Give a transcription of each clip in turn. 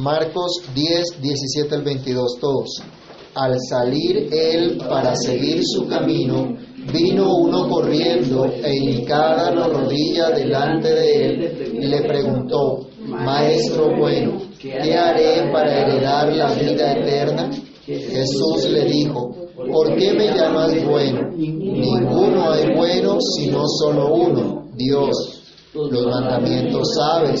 Marcos 10, 17 al 22, todos. Al salir él para seguir su camino, vino uno corriendo e hincada la rodilla delante de él y le preguntó, Maestro bueno, ¿qué haré para heredar la vida eterna? Jesús le dijo, ¿por qué me llamas bueno? Ninguno hay bueno sino solo uno, Dios. Los mandamientos sabes,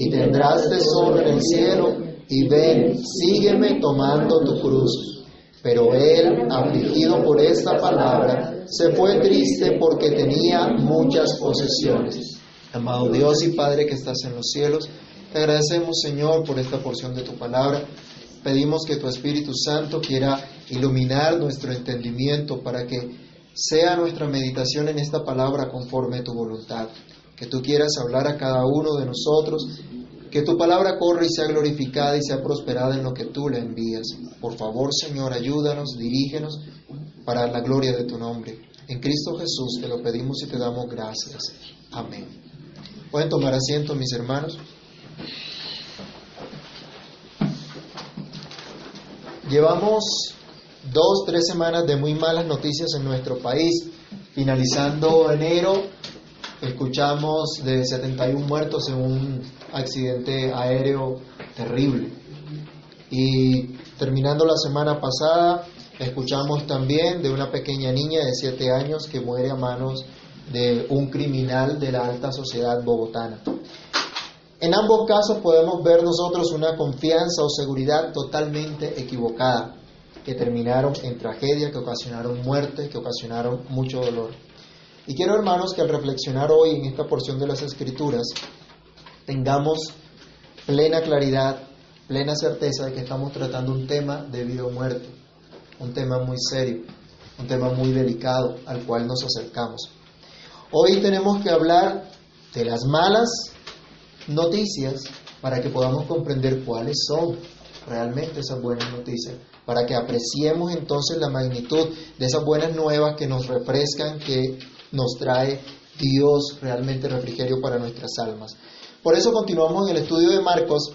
y tendrás tesoro en el cielo, y ven, sígueme tomando tu cruz. Pero él, afligido por esta palabra, se fue triste porque tenía muchas posesiones. Amado Dios y Padre que estás en los cielos, te agradecemos Señor por esta porción de tu palabra. Pedimos que tu Espíritu Santo quiera iluminar nuestro entendimiento para que sea nuestra meditación en esta palabra conforme a tu voluntad. Que tú quieras hablar a cada uno de nosotros, que tu palabra corra y sea glorificada y sea prosperada en lo que tú le envías. Por favor, Señor, ayúdanos, dirígenos para la gloria de tu nombre. En Cristo Jesús te lo pedimos y te damos gracias. Amén. Pueden tomar asiento, mis hermanos. Llevamos dos, tres semanas de muy malas noticias en nuestro país. Finalizando enero, escuchamos de 71 muertos en un accidente aéreo terrible. Y terminando la semana pasada, escuchamos también de una pequeña niña de 7 años que muere a manos de un criminal de la alta sociedad bogotana. En ambos casos podemos ver nosotros una confianza o seguridad totalmente equivocada, que terminaron en tragedia, que ocasionaron muerte, que ocasionaron mucho dolor. Y quiero, hermanos, que al reflexionar hoy en esta porción de las Escrituras, tengamos plena claridad, plena certeza de que estamos tratando un tema de vida o muerte, un tema muy serio, un tema muy delicado al cual nos acercamos. Hoy tenemos que hablar de las malas noticias para que podamos comprender cuáles son realmente esas buenas noticias, para que apreciemos entonces la magnitud de esas buenas nuevas que nos refrescan, que nos trae Dios realmente refrigerio para nuestras almas. Por eso continuamos en el estudio de Marcos,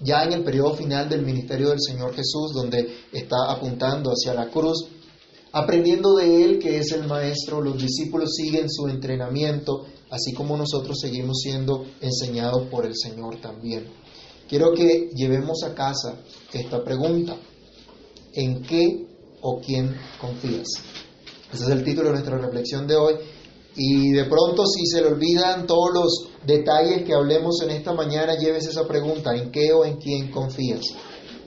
ya en el periodo final del ministerio del Señor Jesús, donde está apuntando hacia la cruz, aprendiendo de Él que es el Maestro, los discípulos siguen su entrenamiento, así como nosotros seguimos siendo enseñados por el Señor también. Quiero que llevemos a casa esta pregunta. ¿En qué o quién confías? Ese es el título de nuestra reflexión de hoy. Y de pronto si se le olvidan todos los detalles que hablemos en esta mañana, lleves esa pregunta, ¿en qué o en quién confías?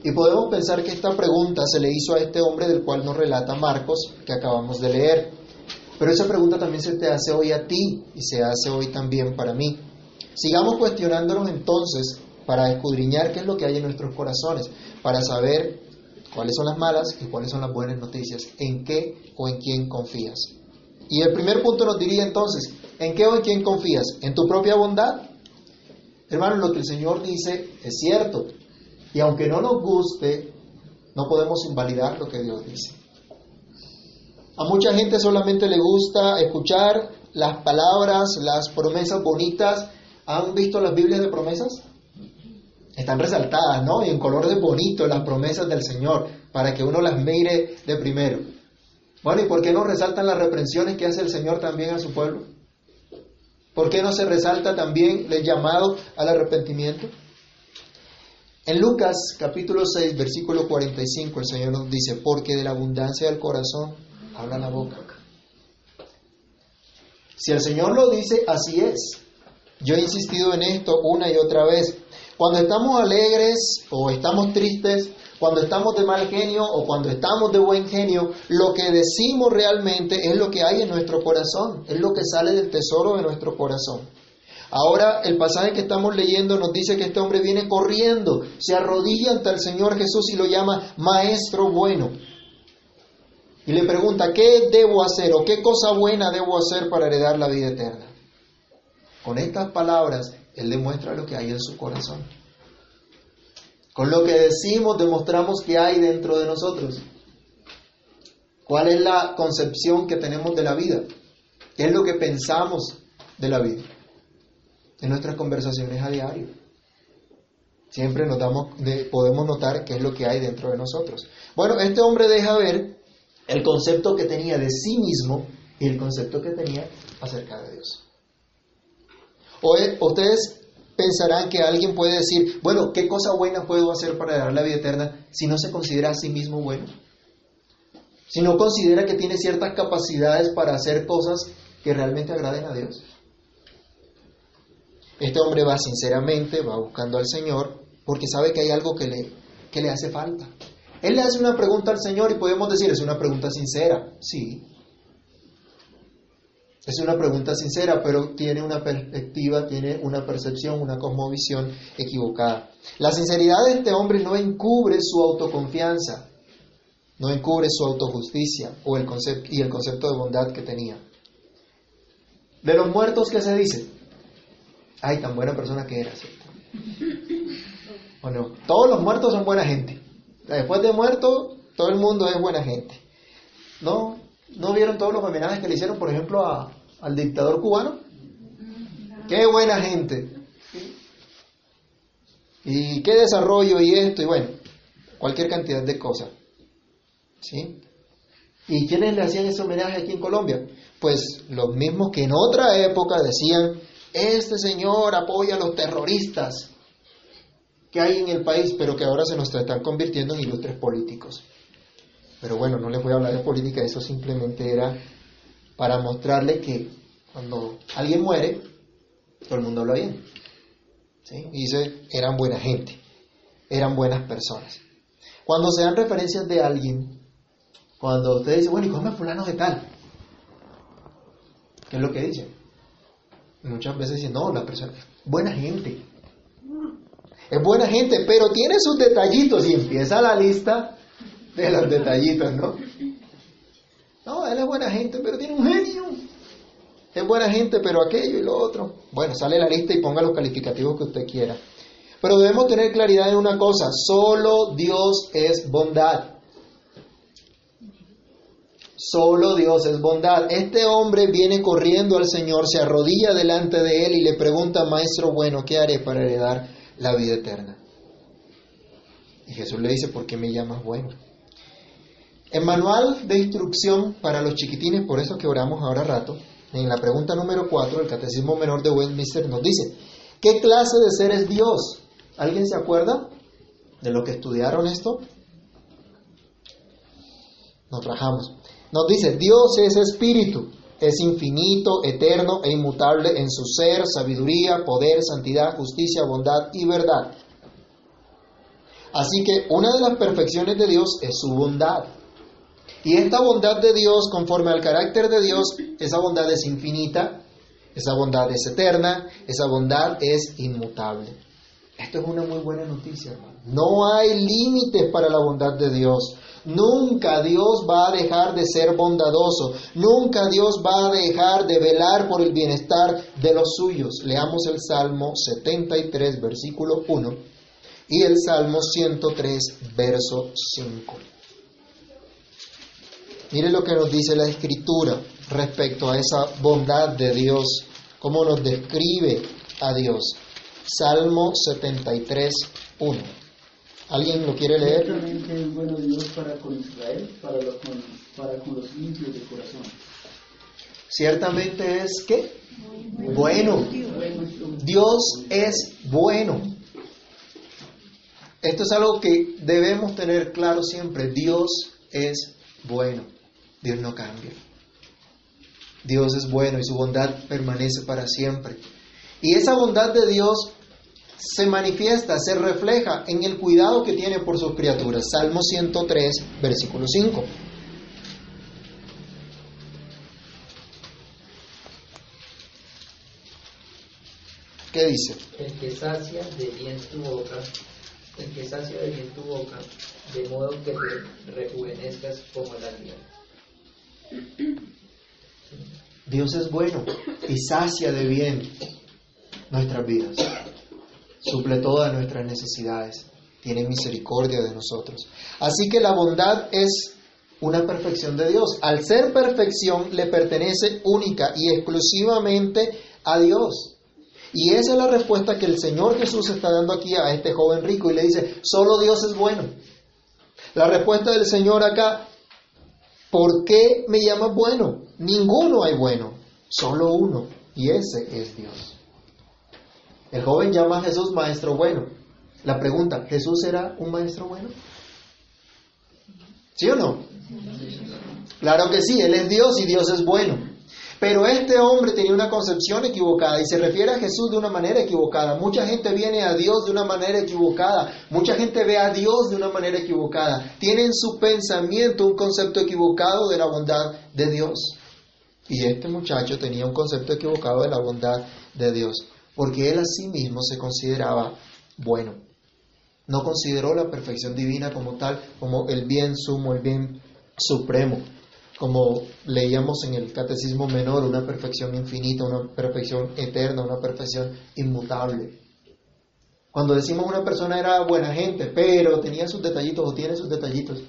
Y podemos pensar que esta pregunta se le hizo a este hombre del cual nos relata Marcos, que acabamos de leer. Pero esa pregunta también se te hace hoy a ti y se hace hoy también para mí. Sigamos cuestionándonos entonces para escudriñar qué es lo que hay en nuestros corazones, para saber cuáles son las malas y cuáles son las buenas noticias, en qué o en quién confías. Y el primer punto nos diría entonces, ¿en qué o en quién confías? ¿En tu propia bondad? Hermanos, lo que el Señor dice es cierto. Y aunque no nos guste, no podemos invalidar lo que Dios dice. A mucha gente solamente le gusta escuchar las palabras, las promesas bonitas. ¿Han visto las Biblias de promesas? Están resaltadas, ¿no? Y en colores bonitos las promesas del Señor, para que uno las mire de primero. Bueno, ¿y por qué no resaltan las reprensiones que hace el Señor también a su pueblo? ¿Por qué no se resalta también el llamado al arrepentimiento? En Lucas capítulo 6, versículo 45, el Señor nos dice, porque de la abundancia del corazón habla la boca. Si el Señor lo dice, así es. Yo he insistido en esto una y otra vez. Cuando estamos alegres o estamos tristes, cuando estamos de mal genio o cuando estamos de buen genio, lo que decimos realmente es lo que hay en nuestro corazón, es lo que sale del tesoro de nuestro corazón. Ahora el pasaje que estamos leyendo nos dice que este hombre viene corriendo, se arrodilla ante el Señor Jesús y lo llama Maestro bueno. Y le pregunta, ¿qué debo hacer o qué cosa buena debo hacer para heredar la vida eterna? Con estas palabras, Él demuestra lo que hay en su corazón. Con lo que decimos, demostramos que hay dentro de nosotros. ¿Cuál es la concepción que tenemos de la vida? ¿Qué es lo que pensamos de la vida? En nuestras conversaciones a diario. Siempre notamos, podemos notar qué es lo que hay dentro de nosotros. Bueno, este hombre deja ver el concepto que tenía de sí mismo y el concepto que tenía acerca de Dios. O ustedes pensarán que alguien puede decir, bueno, ¿qué cosa buena puedo hacer para dar la vida eterna si no se considera a sí mismo bueno? Si no considera que tiene ciertas capacidades para hacer cosas que realmente agraden a Dios. Este hombre va sinceramente, va buscando al Señor, porque sabe que hay algo que le, que le hace falta. Él le hace una pregunta al Señor y podemos decir, es una pregunta sincera. Sí, es una pregunta sincera, pero tiene una perspectiva, tiene una percepción, una cosmovisión equivocada. La sinceridad de este hombre no encubre su autoconfianza, no encubre su autojusticia o el concepto, y el concepto de bondad que tenía. De los muertos, ¿qué se dice? Ay, tan buena persona que era, ¿cierto? ¿O no? Todos los muertos son buena gente. Después de muerto, todo el mundo es buena gente. ¿No? ¿No vieron todos los homenajes que le hicieron, por ejemplo, al dictador cubano? Qué buena gente. Y qué desarrollo y esto, y bueno, cualquier cantidad de cosas. ¿Sí? ¿Y quiénes le hacían ese homenaje aquí en Colombia? Pues los mismos que en otra época decían, este señor apoya a los terroristas que hay en el país, pero que ahora se nos están convirtiendo en ilustres políticos. Pero bueno, no les voy a hablar de política, eso simplemente era para mostrarle que cuando alguien muere, todo el mundo habla bien. ¿Sí? Y dice, eran buena gente, eran buenas personas. Cuando se dan referencias de alguien, cuando usted dice, bueno, ¿y cómo es fulano de tal? ¿Qué es lo que dicen? Muchas veces dicen, no, la persona, buena gente. Es buena gente, pero tiene sus detallitos y empieza la lista de los detallitos, ¿no? No, él es buena gente, pero tiene un genio. Es buena gente, pero aquello y lo otro. Bueno, sale la lista y ponga los calificativos que usted quiera. Pero debemos tener claridad en una cosa, solo Dios es bondad. Solo Dios es bondad. Este hombre viene corriendo al Señor, se arrodilla delante de él y le pregunta, Maestro bueno, ¿qué haré para heredar la vida eterna? Y Jesús le dice, ¿por qué me llamas bueno? En manual de instrucción para los chiquitines, por eso que oramos ahora rato, en la pregunta número 4, el Catecismo Menor de Westminster nos dice, ¿qué clase de ser es Dios? ¿Alguien se acuerda de lo que estudiaron esto? Nos rajamos. Nos dice, Dios es espíritu, es infinito, eterno e inmutable en su ser, sabiduría, poder, santidad, justicia, bondad y verdad. Así que una de las perfecciones de Dios es su bondad. Y esta bondad de Dios, conforme al carácter de Dios, esa bondad es infinita, esa bondad es eterna, esa bondad es inmutable. Esto es una muy buena noticia, hermano. No hay límites para la bondad de Dios. Nunca Dios va a dejar de ser bondadoso. Nunca Dios va a dejar de velar por el bienestar de los suyos. Leamos el Salmo 73, versículo 1 y el Salmo 103, verso 5. Mire lo que nos dice la Escritura respecto a esa bondad de Dios, cómo nos describe a Dios. Salmo 73, 1. ¿Alguien lo quiere leer? Ciertamente es bueno Dios para con Israel, para, con, para con los limpios de corazón. Ciertamente es que bueno. Dios es bueno. Esto es algo que debemos tener claro siempre. Dios es bueno. Dios no cambia. Dios es bueno y su bondad permanece para siempre. Y esa bondad de Dios se manifiesta, se refleja en el cuidado que tiene por sus criaturas. Salmo 103, versículo 5. ¿Qué dice? El que sacia de bien tu boca, el que sacia de bien tu boca, de modo que te rejuvenezcas como el águila. Dios es bueno y sacia de bien nuestras vidas. Suple todas nuestras necesidades. Tiene misericordia de nosotros. Así que la bondad es una perfección de Dios. Al ser perfección le pertenece única y exclusivamente a Dios. Y esa es la respuesta que el Señor Jesús está dando aquí a este joven rico y le dice, solo Dios es bueno. La respuesta del Señor acá, ¿por qué me llamas bueno? Ninguno hay bueno, solo uno, y ese es Dios. El joven llama a Jesús maestro bueno. La pregunta, ¿Jesús era un maestro bueno? ¿Sí o no? Claro que sí, Él es Dios y Dios es bueno. Pero este hombre tenía una concepción equivocada y se refiere a Jesús de una manera equivocada. Mucha gente viene a Dios de una manera equivocada. Mucha gente ve a Dios de una manera equivocada. Tiene en su pensamiento un concepto equivocado de la bondad de Dios. Y este muchacho tenía un concepto equivocado de la bondad de Dios, porque él a sí mismo se consideraba bueno. No consideró la perfección divina como tal, como el bien sumo, el bien supremo como leíamos en el catecismo menor, una perfección infinita, una perfección eterna, una perfección inmutable. Cuando decimos una persona era buena gente, pero tenía sus detallitos o tiene sus detallitos,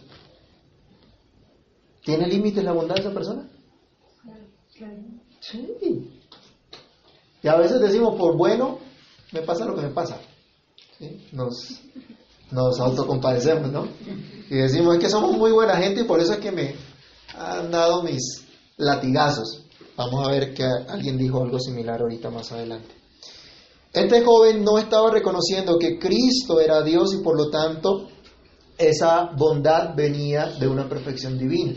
¿tiene límites la bondad de esa persona? Sí. Y a veces decimos, por bueno, me pasa lo que me pasa. Nos, nos autocompadecemos, ¿no? Y decimos, es que somos muy buena gente y por eso es que me, han dado mis latigazos. Vamos a ver que alguien dijo algo similar ahorita más adelante. Este joven no estaba reconociendo que Cristo era Dios y por lo tanto esa bondad venía de una perfección divina.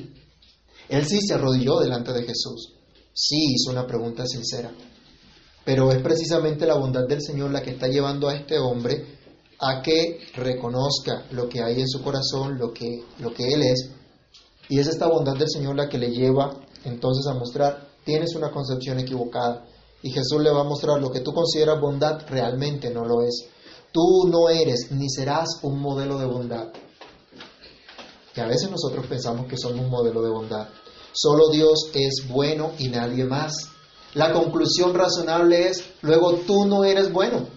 Él sí se arrodilló delante de Jesús, sí hizo una pregunta sincera, pero es precisamente la bondad del Señor la que está llevando a este hombre a que reconozca lo que hay en su corazón, lo que, lo que Él es, y es esta bondad del Señor la que le lleva entonces a mostrar, tienes una concepción equivocada. Y Jesús le va a mostrar lo que tú consideras bondad realmente no lo es. Tú no eres ni serás un modelo de bondad. Que a veces nosotros pensamos que somos un modelo de bondad. Solo Dios es bueno y nadie más. La conclusión razonable es, luego tú no eres bueno.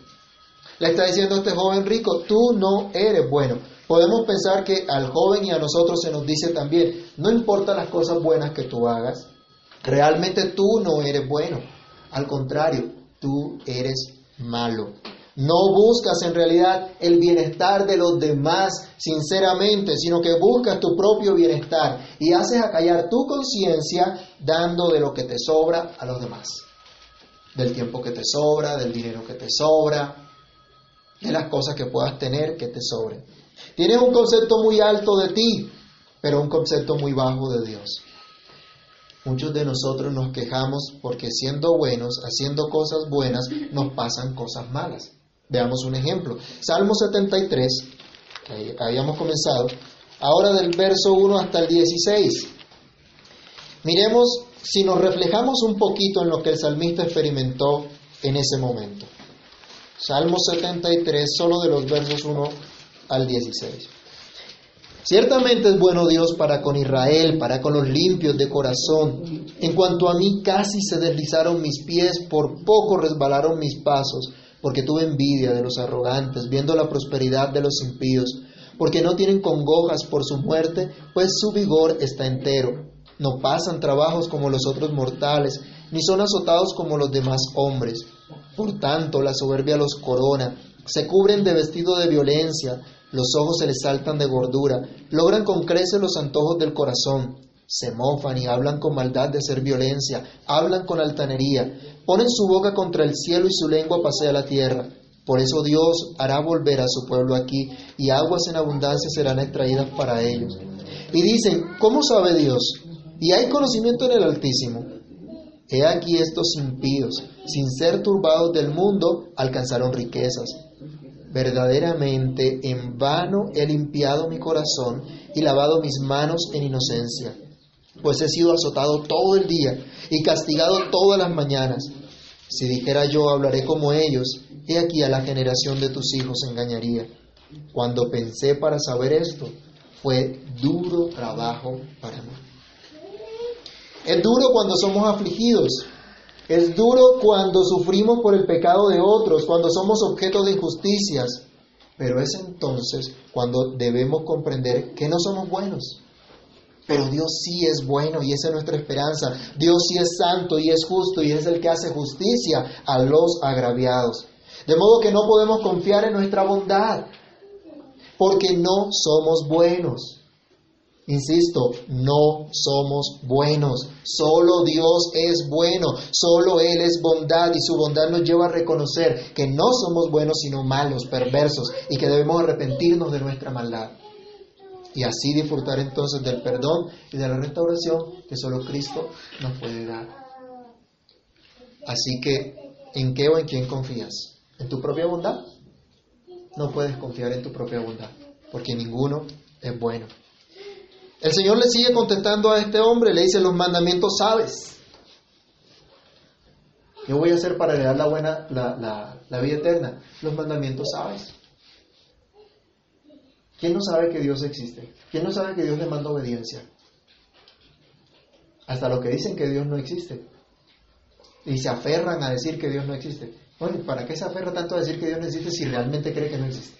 Le está diciendo este joven rico, tú no eres bueno podemos pensar que al joven y a nosotros se nos dice también, no importa las cosas buenas que tú hagas, realmente tú no eres bueno. Al contrario, tú eres malo. No buscas en realidad el bienestar de los demás sinceramente, sino que buscas tu propio bienestar y haces acallar tu conciencia dando de lo que te sobra a los demás. Del tiempo que te sobra, del dinero que te sobra, de las cosas que puedas tener que te sobren. Tienes un concepto muy alto de ti, pero un concepto muy bajo de Dios. Muchos de nosotros nos quejamos porque siendo buenos, haciendo cosas buenas, nos pasan cosas malas. Veamos un ejemplo. Salmo 73, que habíamos comenzado, ahora del verso 1 hasta el 16. Miremos si nos reflejamos un poquito en lo que el salmista experimentó en ese momento. Salmo 73, solo de los versos 1 al 16. Ciertamente es bueno Dios para con Israel, para con los limpios de corazón. En cuanto a mí, casi se deslizaron mis pies, por poco resbalaron mis pasos, porque tuve envidia de los arrogantes, viendo la prosperidad de los impíos, porque no tienen congojas por su muerte, pues su vigor está entero. No pasan trabajos como los otros mortales, ni son azotados como los demás hombres. Por tanto, la soberbia los corona, se cubren de vestido de violencia, los ojos se les saltan de gordura, logran con creces los antojos del corazón, se mofan y hablan con maldad de hacer violencia, hablan con altanería, ponen su boca contra el cielo y su lengua pasea la tierra. Por eso Dios hará volver a su pueblo aquí y aguas en abundancia serán extraídas para ellos. Y dicen, ¿cómo sabe Dios? Y hay conocimiento en el Altísimo. He aquí estos impíos, sin ser turbados del mundo, alcanzaron riquezas Verdaderamente en vano he limpiado mi corazón y lavado mis manos en inocencia, pues he sido azotado todo el día y castigado todas las mañanas. Si dijera yo, hablaré como ellos, he aquí a la generación de tus hijos engañaría. Cuando pensé para saber esto, fue duro trabajo para mí. Es duro cuando somos afligidos. Es duro cuando sufrimos por el pecado de otros, cuando somos objeto de injusticias. Pero es entonces cuando debemos comprender que no somos buenos. Pero Dios sí es bueno y esa es nuestra esperanza. Dios sí es santo y es justo y es el que hace justicia a los agraviados. De modo que no podemos confiar en nuestra bondad, porque no somos buenos. Insisto, no somos buenos. Solo Dios es bueno. Solo Él es bondad y su bondad nos lleva a reconocer que no somos buenos sino malos, perversos y que debemos arrepentirnos de nuestra maldad. Y así disfrutar entonces del perdón y de la restauración que solo Cristo nos puede dar. Así que, ¿en qué o en quién confías? ¿En tu propia bondad? No puedes confiar en tu propia bondad, porque ninguno es bueno. El Señor le sigue contestando a este hombre, le dice, los mandamientos sabes. ¿Qué voy a hacer para heredar la buena, la, la vida eterna? Los mandamientos sabes. ¿Quién no sabe que Dios existe? ¿Quién no sabe que Dios le manda obediencia? Hasta los que dicen que Dios no existe. Y se aferran a decir que Dios no existe. Bueno, ¿para qué se aferra tanto a decir que Dios no existe si realmente cree que no existe?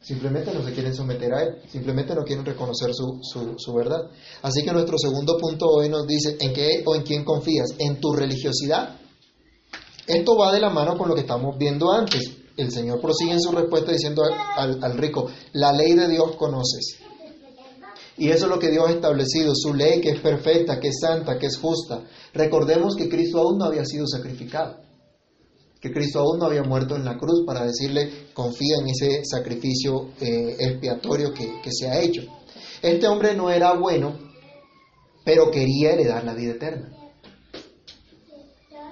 Simplemente no se quieren someter a Él, simplemente no quieren reconocer su, su, verdad. Así que nuestro segundo punto hoy nos dice, ¿en qué o en quién confías? ¿En tu religiosidad? Esto va de la mano con lo que estamos viendo antes. El Señor prosigue en su respuesta diciendo al, al rico, la ley de Dios conoces. Y eso es lo que Dios ha establecido, su ley que es perfecta, que es santa, que es justa. Recordemos que Cristo aún no había sido sacrificado que Cristo aún no había muerto en la cruz para decirle, confía en ese sacrificio eh, expiatorio que, que se ha hecho. Este hombre no era bueno, pero quería heredar la vida eterna.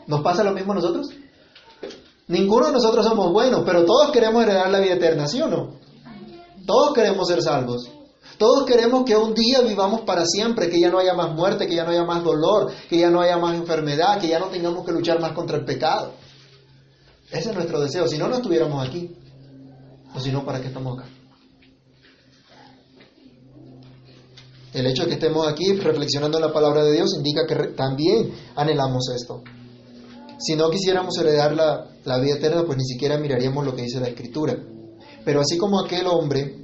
¿Nos pasa lo mismo a nosotros? Ninguno de nosotros somos buenos, pero todos queremos heredar la vida eterna, ¿sí o no? Todos queremos ser salvos. Todos queremos que un día vivamos para siempre, que ya no haya más muerte, que ya no haya más dolor, que ya no haya más enfermedad, que ya no tengamos que luchar más contra el pecado. Ese es nuestro deseo. Si no, no estuviéramos aquí. O si no, ¿para qué estamos acá? El hecho de que estemos aquí reflexionando en la palabra de Dios indica que también anhelamos esto. Si no quisiéramos heredar la, la vida eterna, pues ni siquiera miraríamos lo que dice la Escritura. Pero así como aquel hombre,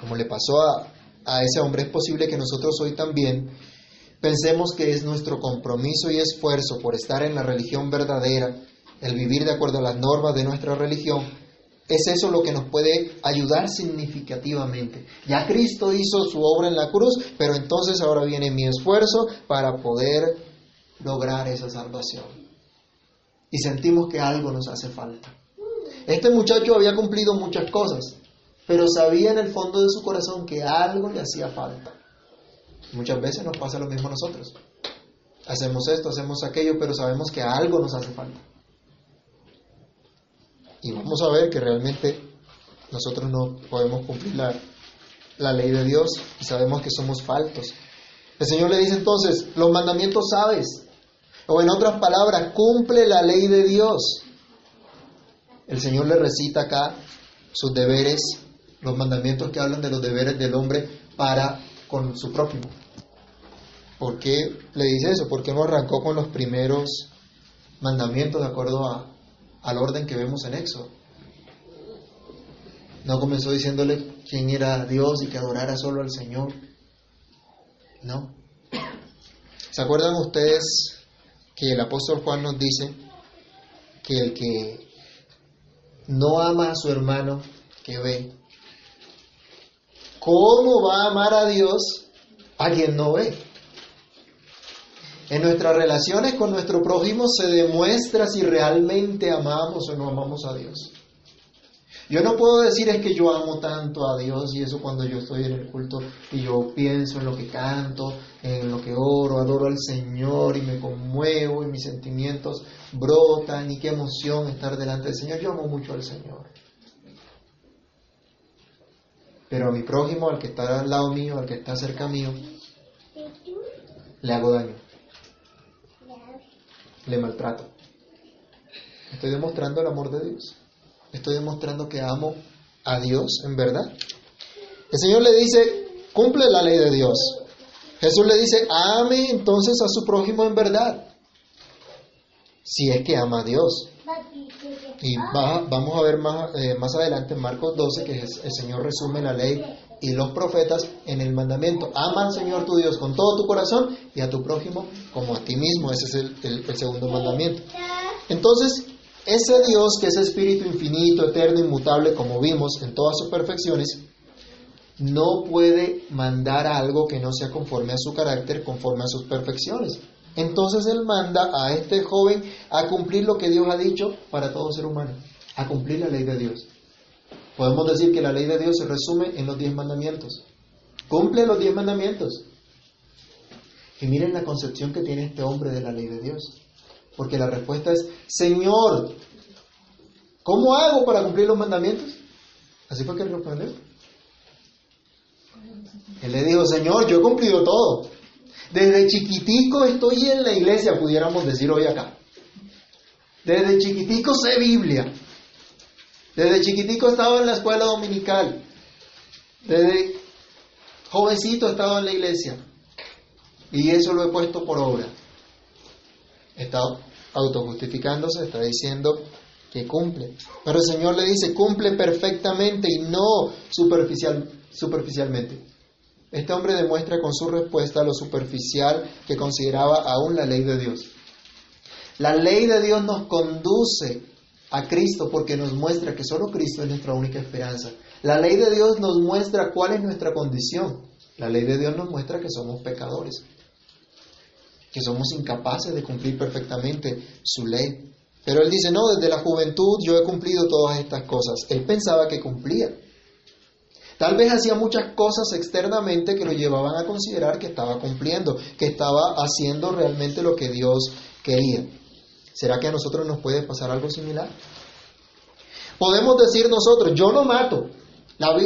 como le pasó a, a ese hombre, es posible que nosotros hoy también pensemos que es nuestro compromiso y esfuerzo por estar en la religión verdadera, el vivir de acuerdo a las normas de nuestra religión, es eso lo que nos puede ayudar significativamente. Ya Cristo hizo su obra en la cruz, pero entonces ahora viene mi esfuerzo para poder lograr esa salvación. Y sentimos que algo nos hace falta. Este muchacho había cumplido muchas cosas, pero sabía en el fondo de su corazón que algo le hacía falta. Muchas veces nos pasa lo mismo a nosotros. Hacemos esto, hacemos aquello, pero sabemos que algo nos hace falta. Y vamos a ver que realmente nosotros no podemos cumplir la, ley de Dios y sabemos que somos faltos. El Señor le dice entonces, los mandamientos sabes. O en otras palabras, cumple la ley de Dios. El Señor le recita acá sus deberes, los mandamientos que hablan de los deberes del hombre para con su prójimo. ¿Por qué le dice eso? ¿Por qué no arrancó con los primeros mandamientos de acuerdo a, al orden que vemos en Éxodo. No comenzó diciéndole quién era Dios y que adorara solo al Señor. No. ¿Se acuerdan ustedes que el apóstol Juan nos dice que el que no ama a su hermano que ve, ¿cómo va a amar a Dios a quien no ve? En nuestras relaciones con nuestro prójimo se demuestra si realmente amamos o no amamos a Dios. Yo no puedo decir es que yo amo tanto a Dios y eso cuando yo estoy en el culto y yo pienso en lo que canto, en lo que oro, adoro al Señor y me conmuevo y mis sentimientos brotan y qué emoción estar delante del Señor. Yo amo mucho al Señor. Pero a mi prójimo, al que está al lado mío, al que está cerca mío, le hago daño le maltrato. Estoy demostrando el amor de Dios. Estoy demostrando que amo a Dios en verdad. El Señor le dice, cumple la ley de Dios. Jesús le dice, ame entonces a su prójimo en verdad. Si es que ama a Dios. Y va- vamos a ver más, eh, más adelante en Marcos 12 que el Señor resume la ley y los profetas en el mandamiento. Ama al Señor tu Dios con todo tu corazón y a tu prójimo como a ti mismo. Ese es el, el- segundo mandamiento. Entonces, ese Dios que es espíritu infinito, eterno, inmutable, como vimos en todas sus perfecciones, no puede mandar algo que no sea conforme a su carácter, conforme a sus perfecciones. Entonces Él manda a este joven a cumplir lo que Dios ha dicho para todo ser humano, a cumplir la ley de Dios. Podemos decir que la ley de Dios se resume en los diez mandamientos. Cumple los diez mandamientos. Y miren la concepción que tiene este hombre de la ley de Dios. Porque la respuesta es, Señor, ¿cómo hago para cumplir los mandamientos? Así fue que él respondió. Él le dijo, Señor, yo he cumplido todo. Desde chiquitico estoy en la iglesia, pudiéramos decir hoy acá. Desde chiquitico sé Biblia. Desde chiquitico he estado en la escuela dominical. Desde jovencito he estado en la iglesia. Y eso lo he puesto por obra. Está autojustificándose, está diciendo que cumple. Pero el Señor le dice, cumple perfectamente y no superficial, superficialmente. Este hombre demuestra con su respuesta lo superficial que consideraba aún la ley de Dios. La ley de Dios nos conduce a Cristo porque nos muestra que solo Cristo es nuestra única esperanza. La ley de Dios nos muestra cuál es nuestra condición. La ley de Dios nos muestra que somos pecadores, que somos incapaces de cumplir perfectamente su ley. Pero él dice, no, desde la juventud yo he cumplido todas estas cosas. Él pensaba que cumplía. Tal vez hacía muchas cosas externamente que lo llevaban a considerar que estaba cumpliendo, que estaba haciendo realmente lo que Dios quería. ¿Será que a nosotros nos puede pasar algo similar? Podemos decir nosotros, yo no mato.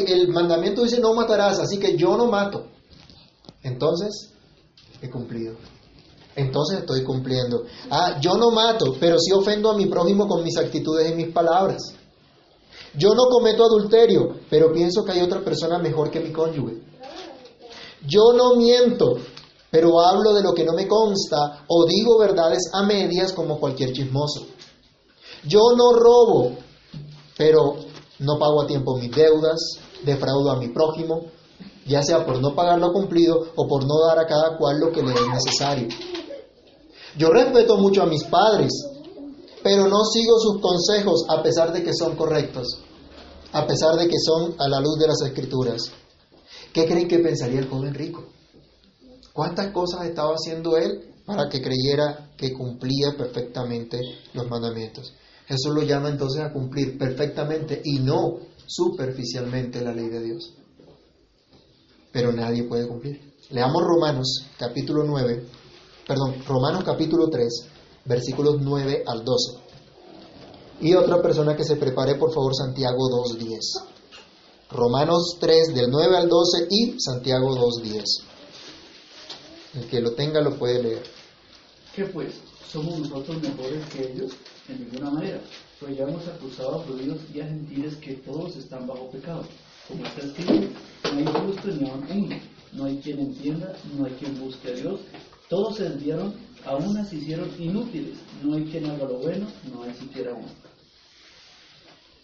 El mandamiento dice no matarás, así que yo no mato. Entonces, he cumplido. Entonces estoy cumpliendo. Ah, yo no mato, pero sí ofendo a mi prójimo con mis actitudes y mis palabras. Yo no cometo adulterio, pero pienso que hay otra persona mejor que mi cónyuge. Yo no miento, pero hablo de lo que no me consta o digo verdades a medias como cualquier chismoso. Yo no robo, pero no pago a tiempo mis deudas, defraudo a mi prójimo, ya sea por no pagar lo cumplido o por no dar a cada cual lo que le es necesario. Yo respeto mucho a mis padres, pero no sigo sus consejos a pesar de que son correctos, a pesar de que son a la luz de las escrituras. ¿Qué creen que pensaría el joven rico? ¿Cuántas cosas estaba haciendo él para que creyera que cumplía perfectamente los mandamientos? Jesús lo llama entonces a cumplir perfectamente y no superficialmente la ley de Dios. Pero nadie puede cumplir. Leamos Romanos capítulo 9, perdón, Romanos capítulo 3, versículos 9 al 12. Y otra persona que se prepare, por favor, Santiago 2.10. Romanos 3 del 9 al 12 y Santiago 2.10. El que lo tenga lo puede leer. ¿Qué pues? ¿Somos nosotros mejores que ellos? En ninguna manera. Pues ya hemos acusado a judíos y a gentiles que todos están bajo pecado. Como está escrito, no hay justo ni aun uno. No hay quien entienda, no hay quien busque a Dios. Todos se desviaron, a unas se hicieron inútiles. No hay quien haga lo bueno, no hay siquiera uno.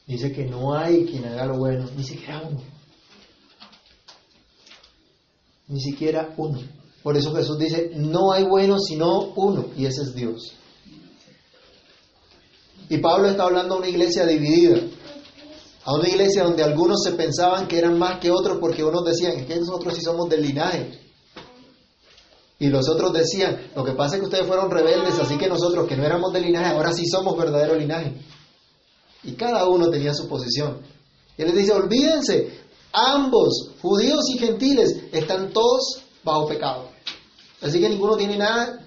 Dice que no hay quien haga lo bueno, ni siquiera uno. Ni siquiera uno. Por eso Jesús dice, no hay bueno sino uno, y ese es Dios. Y Pablo está hablando a una iglesia dividida, a una iglesia donde algunos se pensaban que eran más que otros porque unos decían, es que nosotros sí somos del linaje. Y los otros decían, lo que pasa es que ustedes fueron rebeldes, así que nosotros que no éramos del linaje, ahora sí somos verdadero linaje. Y cada uno tenía su posición. Y él les dice, olvídense, ambos, judíos y gentiles, están todos bajo pecado. Así que ninguno tiene nada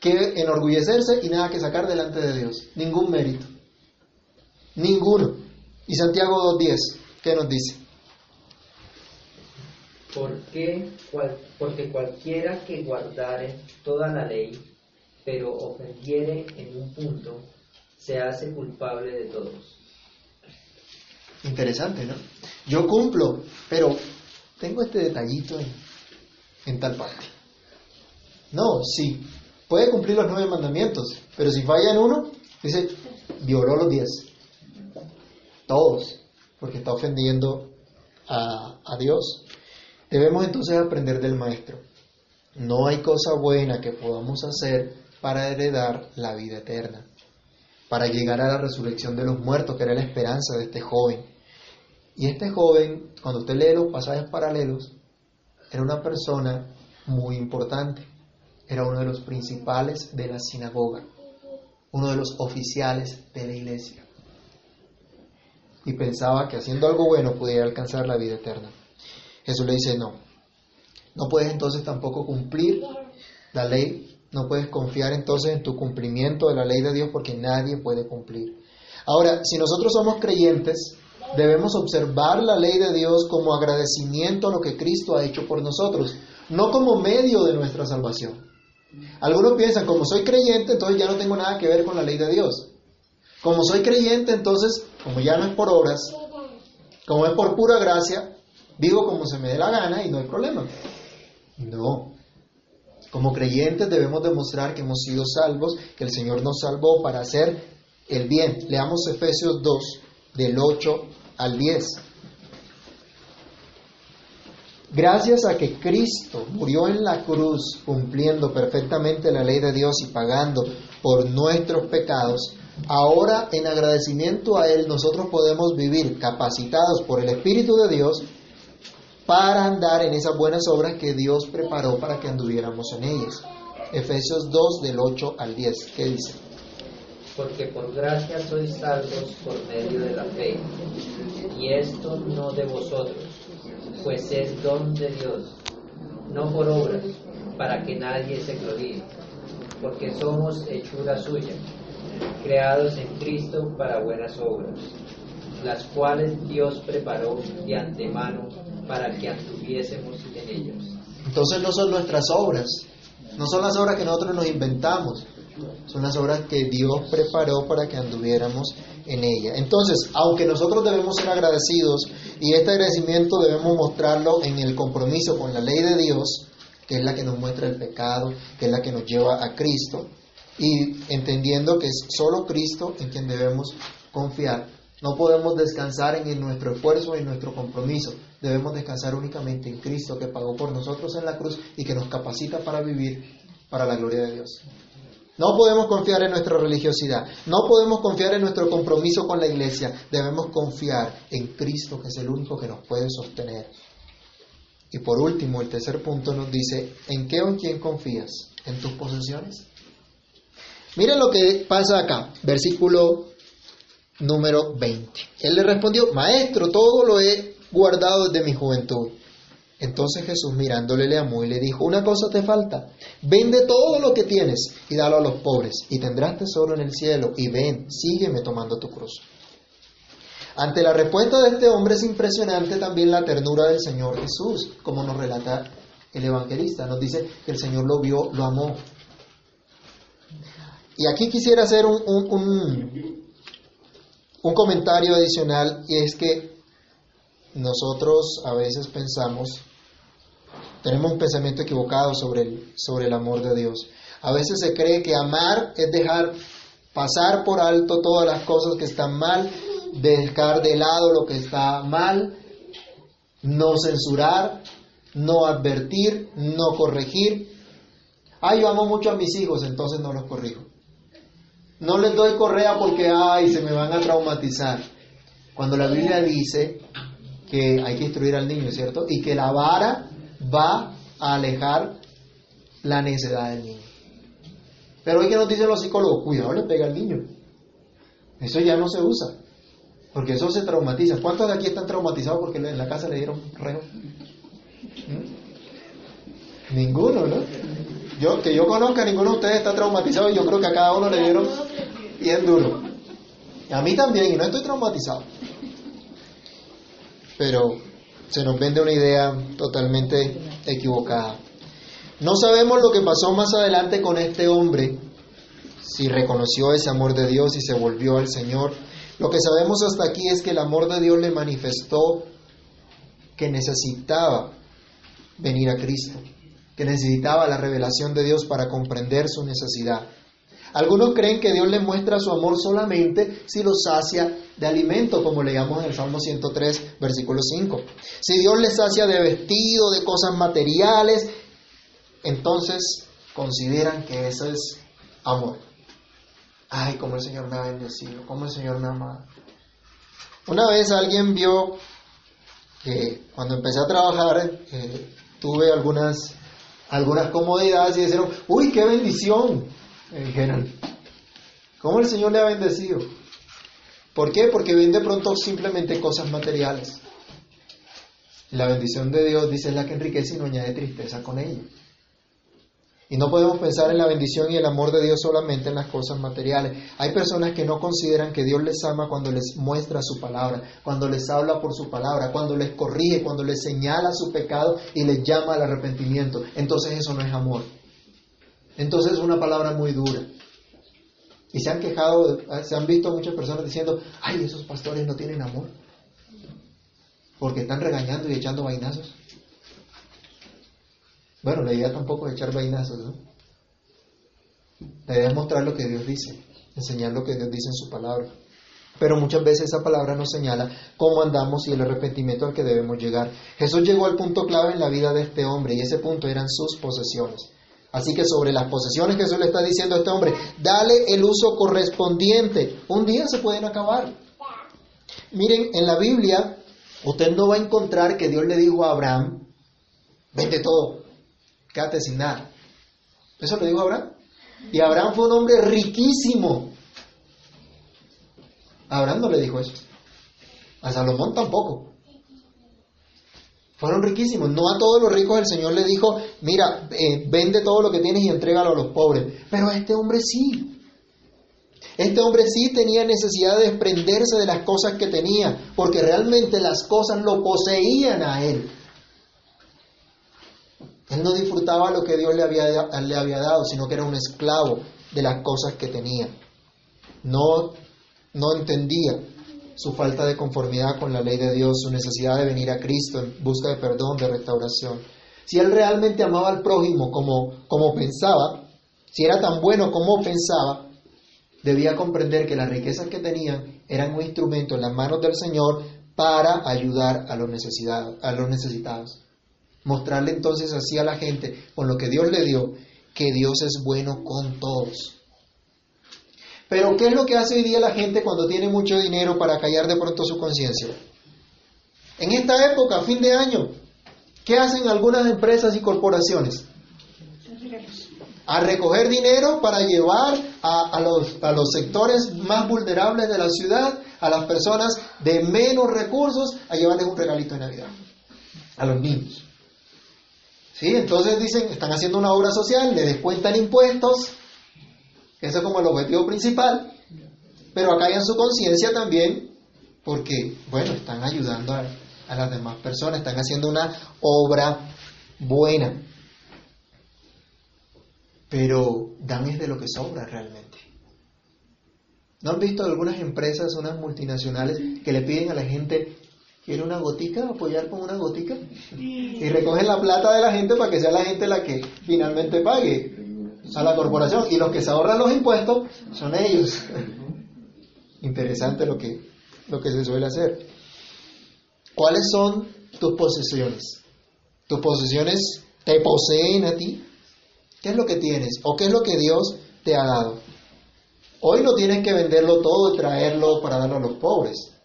que enorgullecerse y nada que sacar delante de Dios. Ningún mérito. Ninguno. Y Santiago 2.10, ¿qué nos dice? Porque, cual- porque cualquiera que guardare toda la ley pero ofendiere en un punto, se hace culpable de todos. Interesante, ¿no? Yo cumplo, pero tengo este detallito en, en tal parte. No, sí, puede cumplir los nueve mandamientos, pero si falla en uno, dice, violó los diez. Todos, porque está ofendiendo a, a Dios. Debemos entonces aprender del Maestro. No hay cosa buena que podamos hacer para heredar la vida eterna, para llegar a la resurrección de los muertos, que era la esperanza de este joven. Y este joven, cuando usted lee los pasajes paralelos, era una persona muy importante. Era uno de los principales de la sinagoga, uno de los oficiales de la iglesia. Y pensaba que haciendo algo bueno podía alcanzar la vida eterna. Jesús le dice, no, no puedes entonces tampoco cumplir la ley, no puedes confiar entonces en tu cumplimiento de la ley de Dios porque nadie puede cumplir. Ahora, si nosotros somos creyentes, debemos observar la ley de Dios como agradecimiento a lo que Cristo ha hecho por nosotros, no como medio de nuestra salvación. Algunos piensan, como soy creyente, entonces ya no tengo nada que ver con la ley de Dios. Como soy creyente, entonces, como ya no es por obras, como es por pura gracia, vivo como se me dé la gana y no hay problema. No. Como creyentes debemos demostrar que hemos sido salvos, que el Señor nos salvó para hacer el bien. Leamos Efesios 2, del 8 al 10. Gracias a que Cristo murió en la cruz cumpliendo perfectamente la ley de Dios y pagando por nuestros pecados, ahora en agradecimiento a Él nosotros podemos vivir capacitados por el Espíritu de Dios para andar en esas buenas obras que Dios preparó para que anduviéramos en ellas. Efesios 2 del 8 al 10. ¿Qué dice? Porque por gracia sois salvos por medio de la fe. Y esto no de vosotros, pues es don de Dios, no por obras, para que nadie se gloríe. Porque somos hechura suya, creados en Cristo para buenas obras, las cuales Dios preparó de antemano para que anduviésemos en ellos. Entonces no son nuestras obras, no son las obras que nosotros nos inventamos, son las obras que Dios preparó para que anduviéramos en ella. Entonces, aunque nosotros debemos ser agradecidos y este agradecimiento debemos mostrarlo en el compromiso con la ley de Dios, que es la que nos muestra el pecado, que es la que nos lleva a Cristo, y entendiendo que es solo Cristo en quien debemos confiar, no podemos descansar en nuestro esfuerzo y en nuestro compromiso. Debemos descansar únicamente en Cristo que pagó por nosotros en la cruz y que nos capacita para vivir para la gloria de Dios. No podemos confiar en nuestra religiosidad, no podemos confiar en nuestro compromiso con la iglesia, debemos confiar en Cristo que es el único que nos puede sostener. Y por último, el tercer punto nos dice, ¿en qué o en quién confías? ¿En tus posesiones? Miren lo que pasa acá, versículo número 20. Él le respondió, Maestro, todo lo he guardado desde mi juventud. Entonces Jesús mirándole le amó y le dijo, una cosa te falta, vende todo lo que tienes y dalo a los pobres y tendrás tesoro en el cielo y ven, sígueme tomando tu cruz. Ante la respuesta de este hombre es impresionante también la ternura del Señor Jesús, como nos relata el evangelista. Nos dice que el Señor lo vio, lo amó. Y aquí quisiera hacer un, un, un, un comentario adicional y es que nosotros a veces pensamos, tenemos un pensamiento equivocado sobre el, sobre el amor de Dios. A veces se cree que amar es dejar pasar por alto todas las cosas que están mal, dejar de lado lo que está mal, no censurar, no advertir, no corregir. Ah, yo amo mucho a mis hijos, entonces no los corrijo. No les doy correa porque, ay, se me van a traumatizar. Cuando la Biblia dice que hay que instruir al niño, ¿cierto? Y que la vara va a alejar la necedad del niño. Pero hoy que nos dicen los psicólogos, cuidado, le pega al niño. Eso ya no se usa, porque eso se traumatiza. ¿Cuántos de aquí están traumatizados porque en la casa le dieron reo? ¿Mm? Ninguno, ¿no? Yo, que yo conozca, ninguno de ustedes está traumatizado y yo creo que a cada uno le dieron bien duro. A mí también, y no estoy traumatizado. Pero se nos vende una idea totalmente equivocada. No sabemos lo que pasó más adelante con este hombre si reconoció ese amor de Dios y se volvió al Señor. Lo que sabemos hasta aquí es que el amor de Dios le manifestó que necesitaba venir a Cristo, que necesitaba la revelación de Dios para comprender su necesidad. Algunos creen que Dios le muestra su amor solamente si lo sacia de alimento, como leíamos en el Salmo 103, versículo 5. Si Dios le sacia de vestido, de cosas materiales, entonces consideran que eso es amor. Ay, como el Señor me ha bendecido, como el Señor me ha. Una vez alguien vio que cuando empecé a trabajar eh, tuve algunas, algunas comodidades y dijeron, uy, qué bendición, dijeron, ¿cómo el Señor le ha bendecido? ¿Por qué? Porque ven de pronto simplemente cosas materiales. La bendición de Dios, dice, es la que enriquece y no añade tristeza con ella. Y no podemos pensar en la bendición y el amor de Dios solamente en las cosas materiales. Hay personas que no consideran que Dios les ama cuando les muestra su palabra, cuando les habla por su palabra, cuando les corrige, cuando les señala su pecado y les llama al arrepentimiento. Entonces eso no es amor. Entonces es una palabra muy dura. Y se han quejado, se han visto muchas personas diciendo, ay, esos pastores no tienen amor. Porque están regañando y echando vainazos. Bueno, la idea tampoco es echar vainazos, ¿no? La idea es mostrar lo que Dios dice, enseñar lo que Dios dice en su palabra. Pero muchas veces esa palabra nos señala cómo andamos y el arrepentimiento al que debemos llegar. Jesús llegó al punto clave en la vida de este hombre y ese punto eran sus posesiones. Así que sobre las posesiones Jesús le está diciendo a este hombre, dale el uso correspondiente. Un día se pueden acabar. Miren, en la Biblia usted no va a encontrar que Dios le dijo a Abraham, vende todo, quédate sin nada. ¿Eso le dijo a Abraham? Y Abraham fue un hombre riquísimo. Abraham no le dijo eso. A Salomón tampoco. Fueron riquísimos. No a todos los ricos el Señor le dijo, mira, eh, vende todo lo que tienes y entrégalo a los pobres. Pero a este hombre sí. Este hombre sí tenía necesidad de desprenderse de las cosas que tenía, porque realmente las cosas lo poseían a él. Él no disfrutaba lo que Dios le había, le había dado, sino que era un esclavo de las cosas que tenía. No, no entendía su falta de conformidad con la ley de Dios, su necesidad de venir a Cristo en busca de perdón, de restauración. Si él realmente amaba al prójimo como, como pensaba, si era tan bueno como pensaba, debía comprender que las riquezas que tenían eran un instrumento en las manos del Señor para ayudar a los, a los necesitados. Mostrarle entonces así a la gente, con lo que Dios le dio, que Dios es bueno con todos. Pero ¿qué es lo que hace hoy día la gente cuando tiene mucho dinero para callar de pronto su conciencia? En esta época, fin de año, ¿qué hacen algunas empresas y corporaciones? A recoger dinero para llevar a, los, a los sectores más vulnerables de la ciudad, a las personas de menos recursos, a llevarles un regalito de Navidad, a los niños. ¿Sí? Entonces dicen, están haciendo una obra social, le descuentan impuestos, eso es como el objetivo principal, pero acá hay en su conciencia también, porque, bueno, están ayudando a, a las demás personas, están haciendo una obra buena. Pero dan es de lo que sobra realmente. ¿No han visto algunas empresas, unas multinacionales, que le piden a la gente, ¿quiere una gotica? ¿Apoyar con una gotica? Y recogen la plata de la gente para que sea la gente la que finalmente pague a la corporación. Y los que se ahorran los impuestos son ellos. Interesante lo que, lo que se suele hacer. ¿Cuáles son tus posesiones? ¿Tus posesiones te poseen a ti? ¿Qué es lo que tienes? ¿O qué es lo que Dios te ha dado? Hoy no tienes que venderlo todo y traerlo para darlo a los pobres.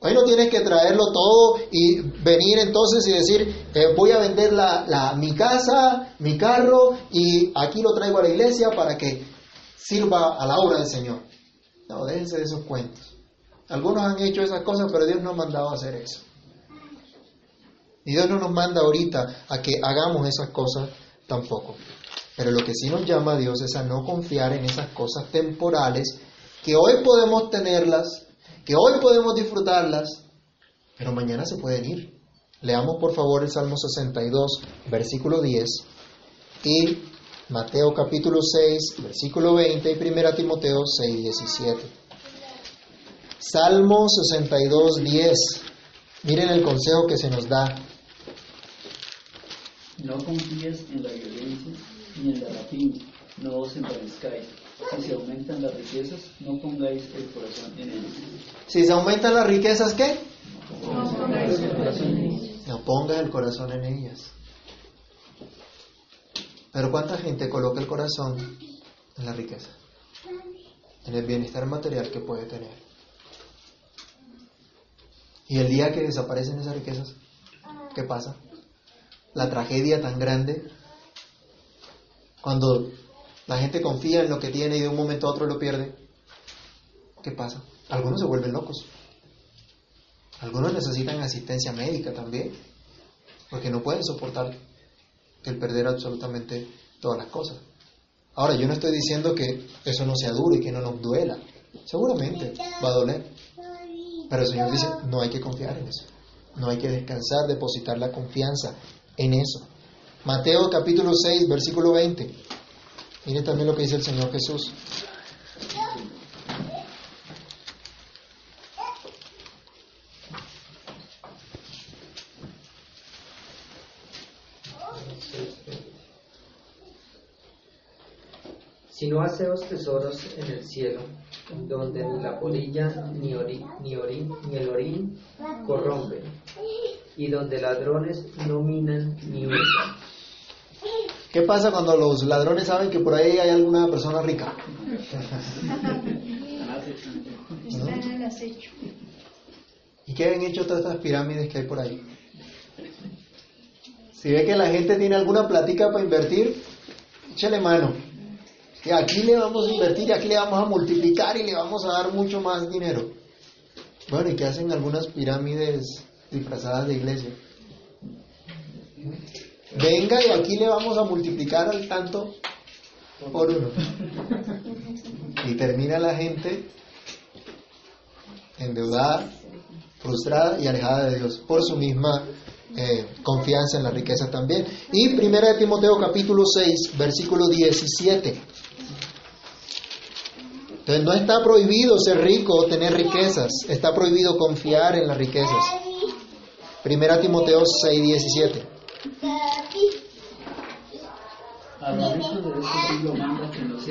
Hoy no tienes que traerlo todo y venir entonces y decir, eh, voy a vender la, mi casa, mi carro y aquí lo traigo a la iglesia para que sirva a la obra del Señor. No, déjense de esos cuentos. Algunos han hecho esas cosas, pero Dios no ha mandado a hacer eso. Y Dios no nos manda ahorita a que hagamos esas cosas tampoco. Pero lo que sí nos llama a Dios es a no confiar en esas cosas temporales que hoy podemos tenerlas que hoy podemos disfrutarlas, pero mañana se pueden ir. Leamos por favor el Salmo 62, versículo 10, y Mateo capítulo 6, versículo 20 y 1 Timoteo 6, 17. Salmo 62, 10. Miren el consejo que se nos da. No confíes en la violencia ni en la rapina, no os envanezcáis. Si se aumentan las riquezas, no pongáis el corazón en ellas. Si se aumentan las riquezas, ¿qué? No pongáis el corazón en ellas. No pongas el corazón en ellas. Pero ¿cuánta gente coloca el corazón en la riqueza? En el bienestar material que puede tener. Y el día que desaparecen esas riquezas, ¿qué pasa? La tragedia tan grande, cuando la gente confía en lo que tiene y de un momento a otro lo pierde, ¿qué pasa? Algunos se vuelven locos. Algunos necesitan asistencia médica también, porque no pueden soportar el perder absolutamente todas las cosas. Ahora, yo no estoy diciendo que eso no sea duro y que no nos duela. Seguramente va a doler. Pero el Señor dice, no hay que confiar en eso. No hay que descansar, depositar la confianza en eso. Mateo capítulo 6, versículo 20. Mire también lo que dice el Señor Jesús. Si no haceos tesoros en el cielo, donde ni la polilla ni, ori- ni, ni el orín corrompen, y donde ladrones no minan ni hurtan. ¿Qué pasa cuando los ladrones saben que por ahí hay alguna persona rica? Está en el acecho. ¿Y qué han hecho todas estas pirámides que hay por ahí? Si ve que la gente tiene alguna platica para invertir, échale mano. Que aquí le vamos a invertir y aquí le vamos a multiplicar y le vamos a dar mucho más dinero. Bueno, ¿y qué hacen algunas pirámides disfrazadas de iglesia? Venga y aquí le vamos a multiplicar al tanto por uno. Y termina la gente endeudada, frustrada y alejada de Dios por su misma eh, confianza en la riqueza también. Y primera Timoteo capítulo 6, versículo 17. Entonces no está prohibido ser rico o tener riquezas, está prohibido confiar en las riquezas. Primera Timoteo 6, 17.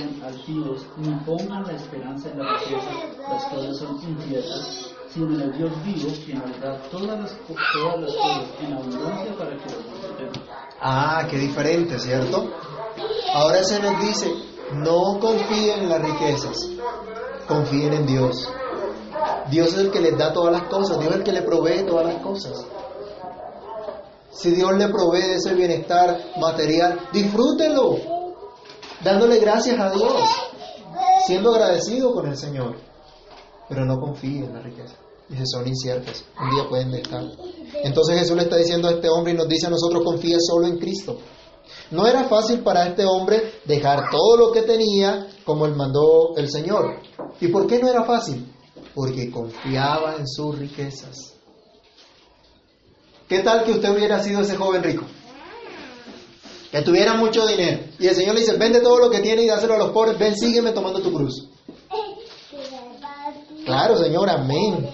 Sean altivos ni pongan la esperanza en la riqueza, las cuales son inciertas, sino en el Dios vivo, quien nos da todas las, cosas en abundancia para que las disfrutemos. Ah, qué diferente, ¿cierto? Ahora se nos dice, no confíen en las riquezas, confíen en Dios. Dios es el que les da todas las cosas, Dios es el que le provee todas las cosas. Si Dios le provee ese bienestar material, disfrútenlo, dándole gracias a Dios, siendo agradecido con el Señor. Pero no confíen en la riqueza. Dice, son inciertas, un día pueden estar. Entonces Jesús le está diciendo a este hombre y nos dice a nosotros, confía solo en Cristo. No era fácil para este hombre dejar todo lo que tenía como él mandó el Señor. ¿Y por qué no era fácil? Porque confiaba en sus riquezas. ¿Qué tal que usted hubiera sido ese joven rico? Que tuviera mucho dinero. Y el Señor le dice, vende todo lo que tiene y dáselo a los pobres, ven, sígueme tomando tu cruz. Claro, Señor, amén.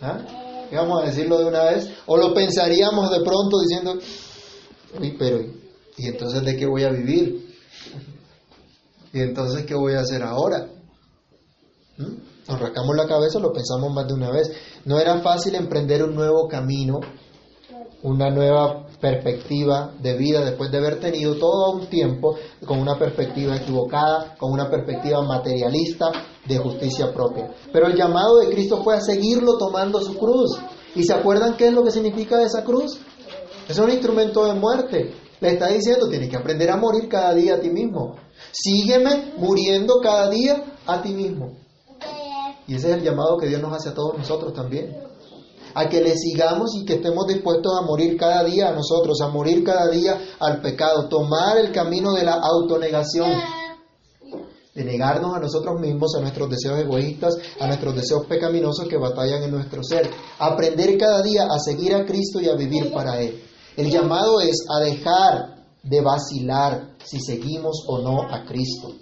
¿Ah? ¿Qué vamos a decirlo de una vez? O lo pensaríamos de pronto diciendo, uy, pero ¿y entonces de qué voy a vivir? ¿Y entonces qué voy a hacer ahora? ¿Mm? Nos rascamos la cabeza, lo pensamos más de una vez. No era fácil emprender un nuevo camino, una nueva perspectiva de vida después de haber tenido todo un tiempo con una perspectiva equivocada, con una perspectiva materialista de justicia propia. Pero el llamado de Cristo fue a seguirlo tomando su cruz. ¿Y se acuerdan qué es lo que significa esa cruz? Es un instrumento de muerte. Le está diciendo, tienes que aprender a morir cada día a ti mismo. Sígueme muriendo cada día a ti mismo. Y ese es el llamado que Dios nos hace a todos nosotros también. A que le sigamos y que estemos dispuestos a morir cada día a nosotros, a morir cada día al pecado, tomar el camino de la autonegación, de negarnos a nosotros mismos, a nuestros deseos egoístas, a nuestros deseos pecaminosos que batallan en nuestro ser. Aprender cada día a seguir a Cristo y a vivir para Él. El llamado es a dejar de vacilar si seguimos o no a Cristo.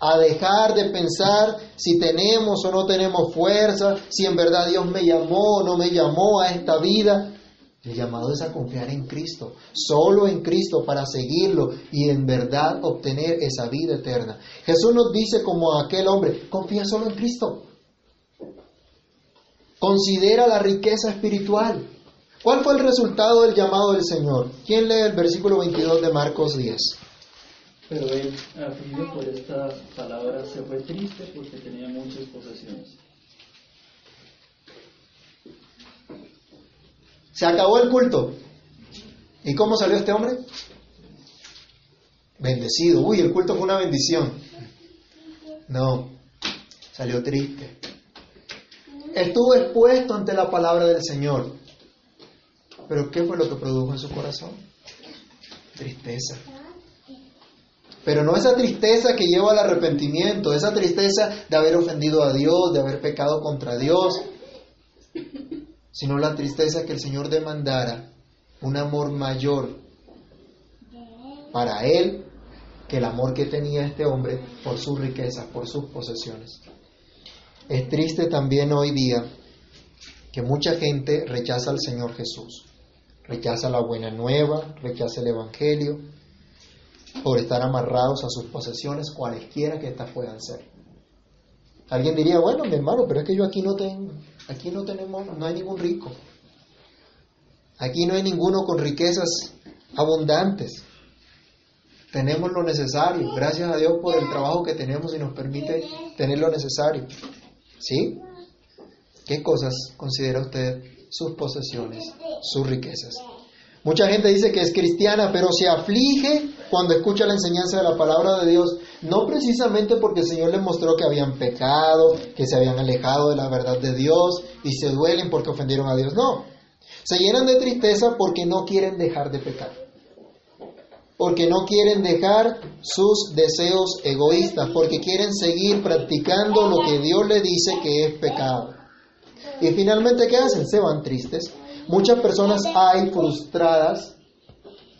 A dejar de pensar si tenemos o no tenemos fuerza, si en verdad Dios me llamó o no me llamó a esta vida. El llamado es a confiar en Cristo, solo en Cristo para seguirlo y en verdad obtener esa vida eterna. Jesús nos dice como aquel hombre, confía solo en Cristo. Considera la riqueza espiritual. ¿Cuál fue el resultado del llamado del Señor? ¿Quién lee el versículo 22 de Marcos 10? Pero él, afligido por estas palabras, se fue triste porque tenía muchas posesiones. Se acabó el culto. ¿Y cómo salió este hombre? Bendecido. Uy, el culto fue una bendición. No, salió triste. Estuvo expuesto ante la palabra del Señor. Pero ¿qué fue lo que produjo en su corazón? Tristeza. Pero no esa tristeza que lleva al arrepentimiento, esa tristeza de haber ofendido a Dios, de haber pecado contra Dios, sino la tristeza que el Señor demandara un amor mayor para Él que el amor que tenía este hombre por sus riquezas, por sus posesiones. Es triste también hoy día que mucha gente rechaza al Señor Jesús, rechaza la buena nueva, rechaza el Evangelio, por estar amarrados a sus posesiones, cualesquiera que éstas puedan ser. Alguien diría, bueno, mi hermano, pero es que yo aquí no tengo, aquí no tenemos, no hay ningún rico. Aquí no hay ninguno con riquezas abundantes. Tenemos lo necesario. Gracias a Dios por el trabajo que tenemos y nos permite tener lo necesario. ¿Sí? ¿Qué cosas considera usted sus posesiones, sus riquezas? Mucha gente dice que es cristiana, pero se aflige cuando escucha la enseñanza de la palabra de Dios, no precisamente porque el Señor les mostró que habían pecado, que se habían alejado de la verdad de Dios y se duelen porque ofendieron a Dios, no. Se llenan de tristeza porque no quieren dejar de pecar. Porque no quieren dejar sus deseos egoístas, porque quieren seguir practicando lo que Dios le dice que es pecado. Y finalmente, ¿qué hacen? Se van tristes. Muchas personas hay frustradas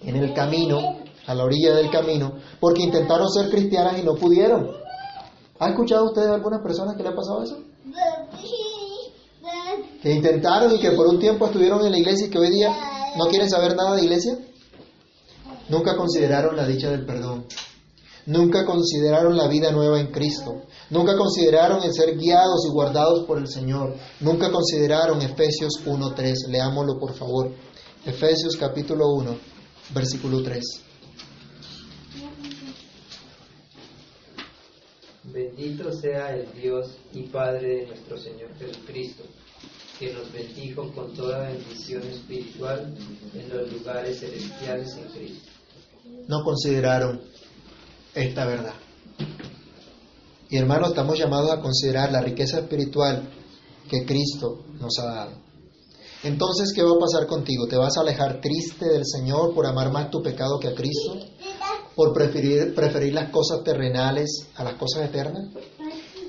en el camino, a la orilla del camino, porque intentaron ser cristianas y no pudieron. ¿Ha escuchado usted de algunas personas que le ha pasado eso? Que intentaron y que por un tiempo estuvieron en la iglesia y que hoy día no quieren saber nada de iglesia. Nunca consideraron la dicha del perdón. Nunca consideraron la vida nueva en Cristo. Nunca consideraron el ser guiados y guardados por el Señor. Nunca consideraron Efesios 1.3. Leámoslo por favor. Efesios capítulo 1, versículo 3. Bendito sea el Dios y Padre de nuestro Señor Jesucristo, que nos bendijo con toda bendición espiritual en los lugares celestiales en Cristo. No consideraron esta verdad. Y hermanos, estamos llamados a considerar la riqueza espiritual que Cristo nos ha dado. Entonces, ¿qué va a pasar contigo? ¿Te vas a alejar triste del Señor por amar más tu pecado que a Cristo? ¿Por preferir, preferir las cosas terrenales a las cosas eternas?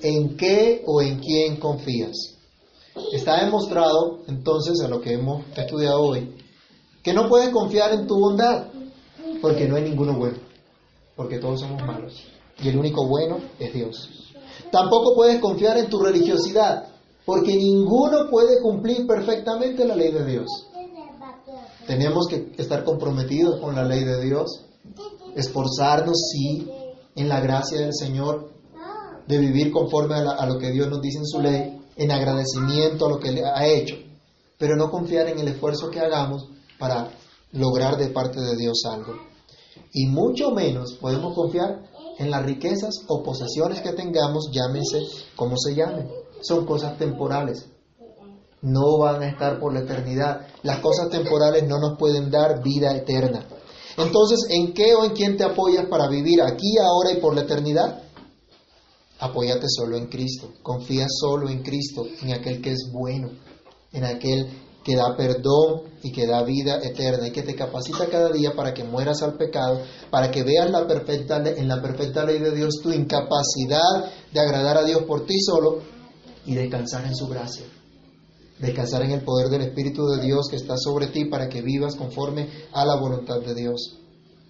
¿En qué o en quién confías? Está demostrado, entonces, a lo que hemos estudiado hoy, que no puedes confiar en tu bondad, porque no hay ninguno bueno, porque todos somos malos. Y el único bueno es Dios. Tampoco puedes confiar en tu religiosidad, porque ninguno puede cumplir perfectamente la ley de Dios. Tenemos que estar comprometidos con la ley de Dios, esforzarnos, sí, en la gracia del Señor, de vivir conforme a, lo que Dios nos dice en su ley, en agradecimiento a lo que ha hecho, pero no confiar en el esfuerzo que hagamos para lograr de parte de Dios algo. Y mucho menos podemos confiar en las riquezas o posesiones que tengamos, llámense como se llamen. Son cosas temporales. No van a estar por la eternidad. Las cosas temporales no nos pueden dar vida eterna. Entonces, ¿en qué o en quién te apoyas para vivir aquí, ahora y por la eternidad? Apóyate solo en Cristo. Confía solo en Cristo, en aquel que es bueno, en aquel que da perdón y que da vida eterna y que te capacita cada día para que mueras al pecado, para que veas la perfecta, en la perfecta ley de Dios tu incapacidad de agradar a Dios por ti solo y descansar en su gracia. Descansar en el poder del Espíritu de Dios que está sobre ti para que vivas conforme a la voluntad de Dios.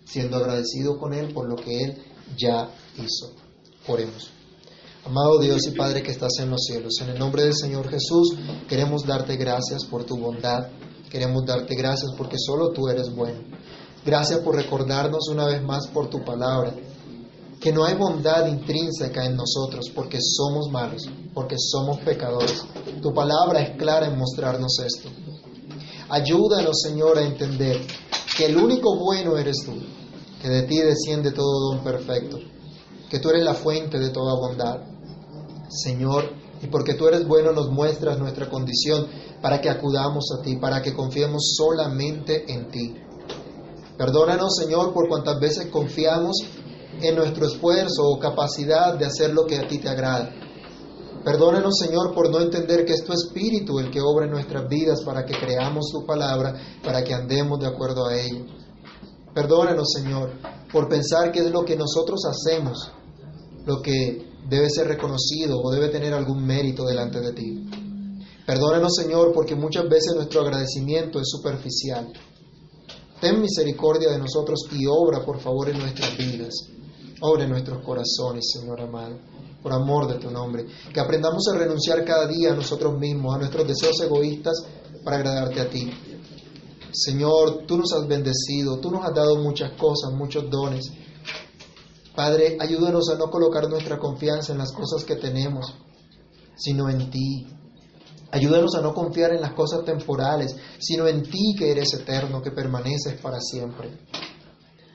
siendo agradecido con Él por lo que Él ya hizo. Oremos. Amado Dios y Padre que estás en los cielos, en el nombre del Señor Jesús queremos darte gracias por tu bondad, queremos darte gracias porque solo tú eres bueno. Gracias por recordarnos una vez más por tu palabra, que no hay bondad intrínseca en nosotros porque somos malos, porque somos pecadores. Tu palabra es clara en mostrarnos esto. Ayúdanos, Señor, a entender que el único bueno eres tú, que de ti desciende todo don perfecto, que tú eres la fuente de toda bondad. Señor, y porque tú eres bueno nos muestras nuestra condición para que acudamos a ti, para que confiemos solamente en ti. Perdónanos, Señor, por cuantas veces confiamos en nuestro esfuerzo o capacidad de hacer lo que a ti te agrada. Perdónanos, Señor, por no entender que es tu Espíritu el que obra en nuestras vidas para que creamos tu palabra, para que andemos de acuerdo a ella. Perdónanos, Señor, por pensar que es lo que nosotros hacemos, lo que debe ser reconocido o debe tener algún mérito delante de ti. Perdónanos, Señor, porque muchas veces nuestro agradecimiento es superficial. Ten misericordia de nosotros y obra, por favor, en nuestras vidas. Obra en nuestros corazones, Señor amado, por amor de tu nombre. Que aprendamos a renunciar cada día a nosotros mismos, a nuestros deseos egoístas, para agradarte a ti. Señor, tú nos has bendecido, tú nos has dado muchas cosas, muchos dones. Padre, ayúdanos a no colocar nuestra confianza en las cosas que tenemos, sino en ti. Ayúdanos a no confiar en las cosas temporales, sino en ti que eres eterno, que permaneces para siempre.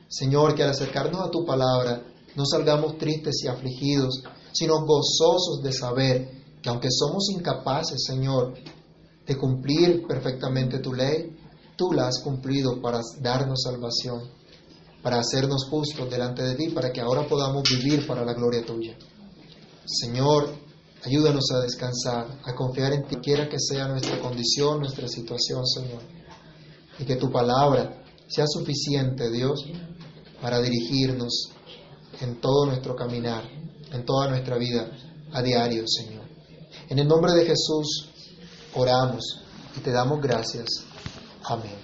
Señor, que al acercarnos a tu palabra no salgamos tristes y afligidos, sino gozosos de saber que aunque somos incapaces, Señor, de cumplir perfectamente tu ley, tú la has cumplido para darnos salvación, para hacernos justos delante de ti, para que ahora podamos vivir para la gloria tuya. Señor, ayúdanos a descansar, a confiar en ti, quiera que sea nuestra condición, nuestra situación, Señor, y que tu palabra sea suficiente, Dios, para dirigirnos en todo nuestro caminar, en toda nuestra vida a diario, Señor. En el nombre de Jesús oramos y te damos gracias. Amén.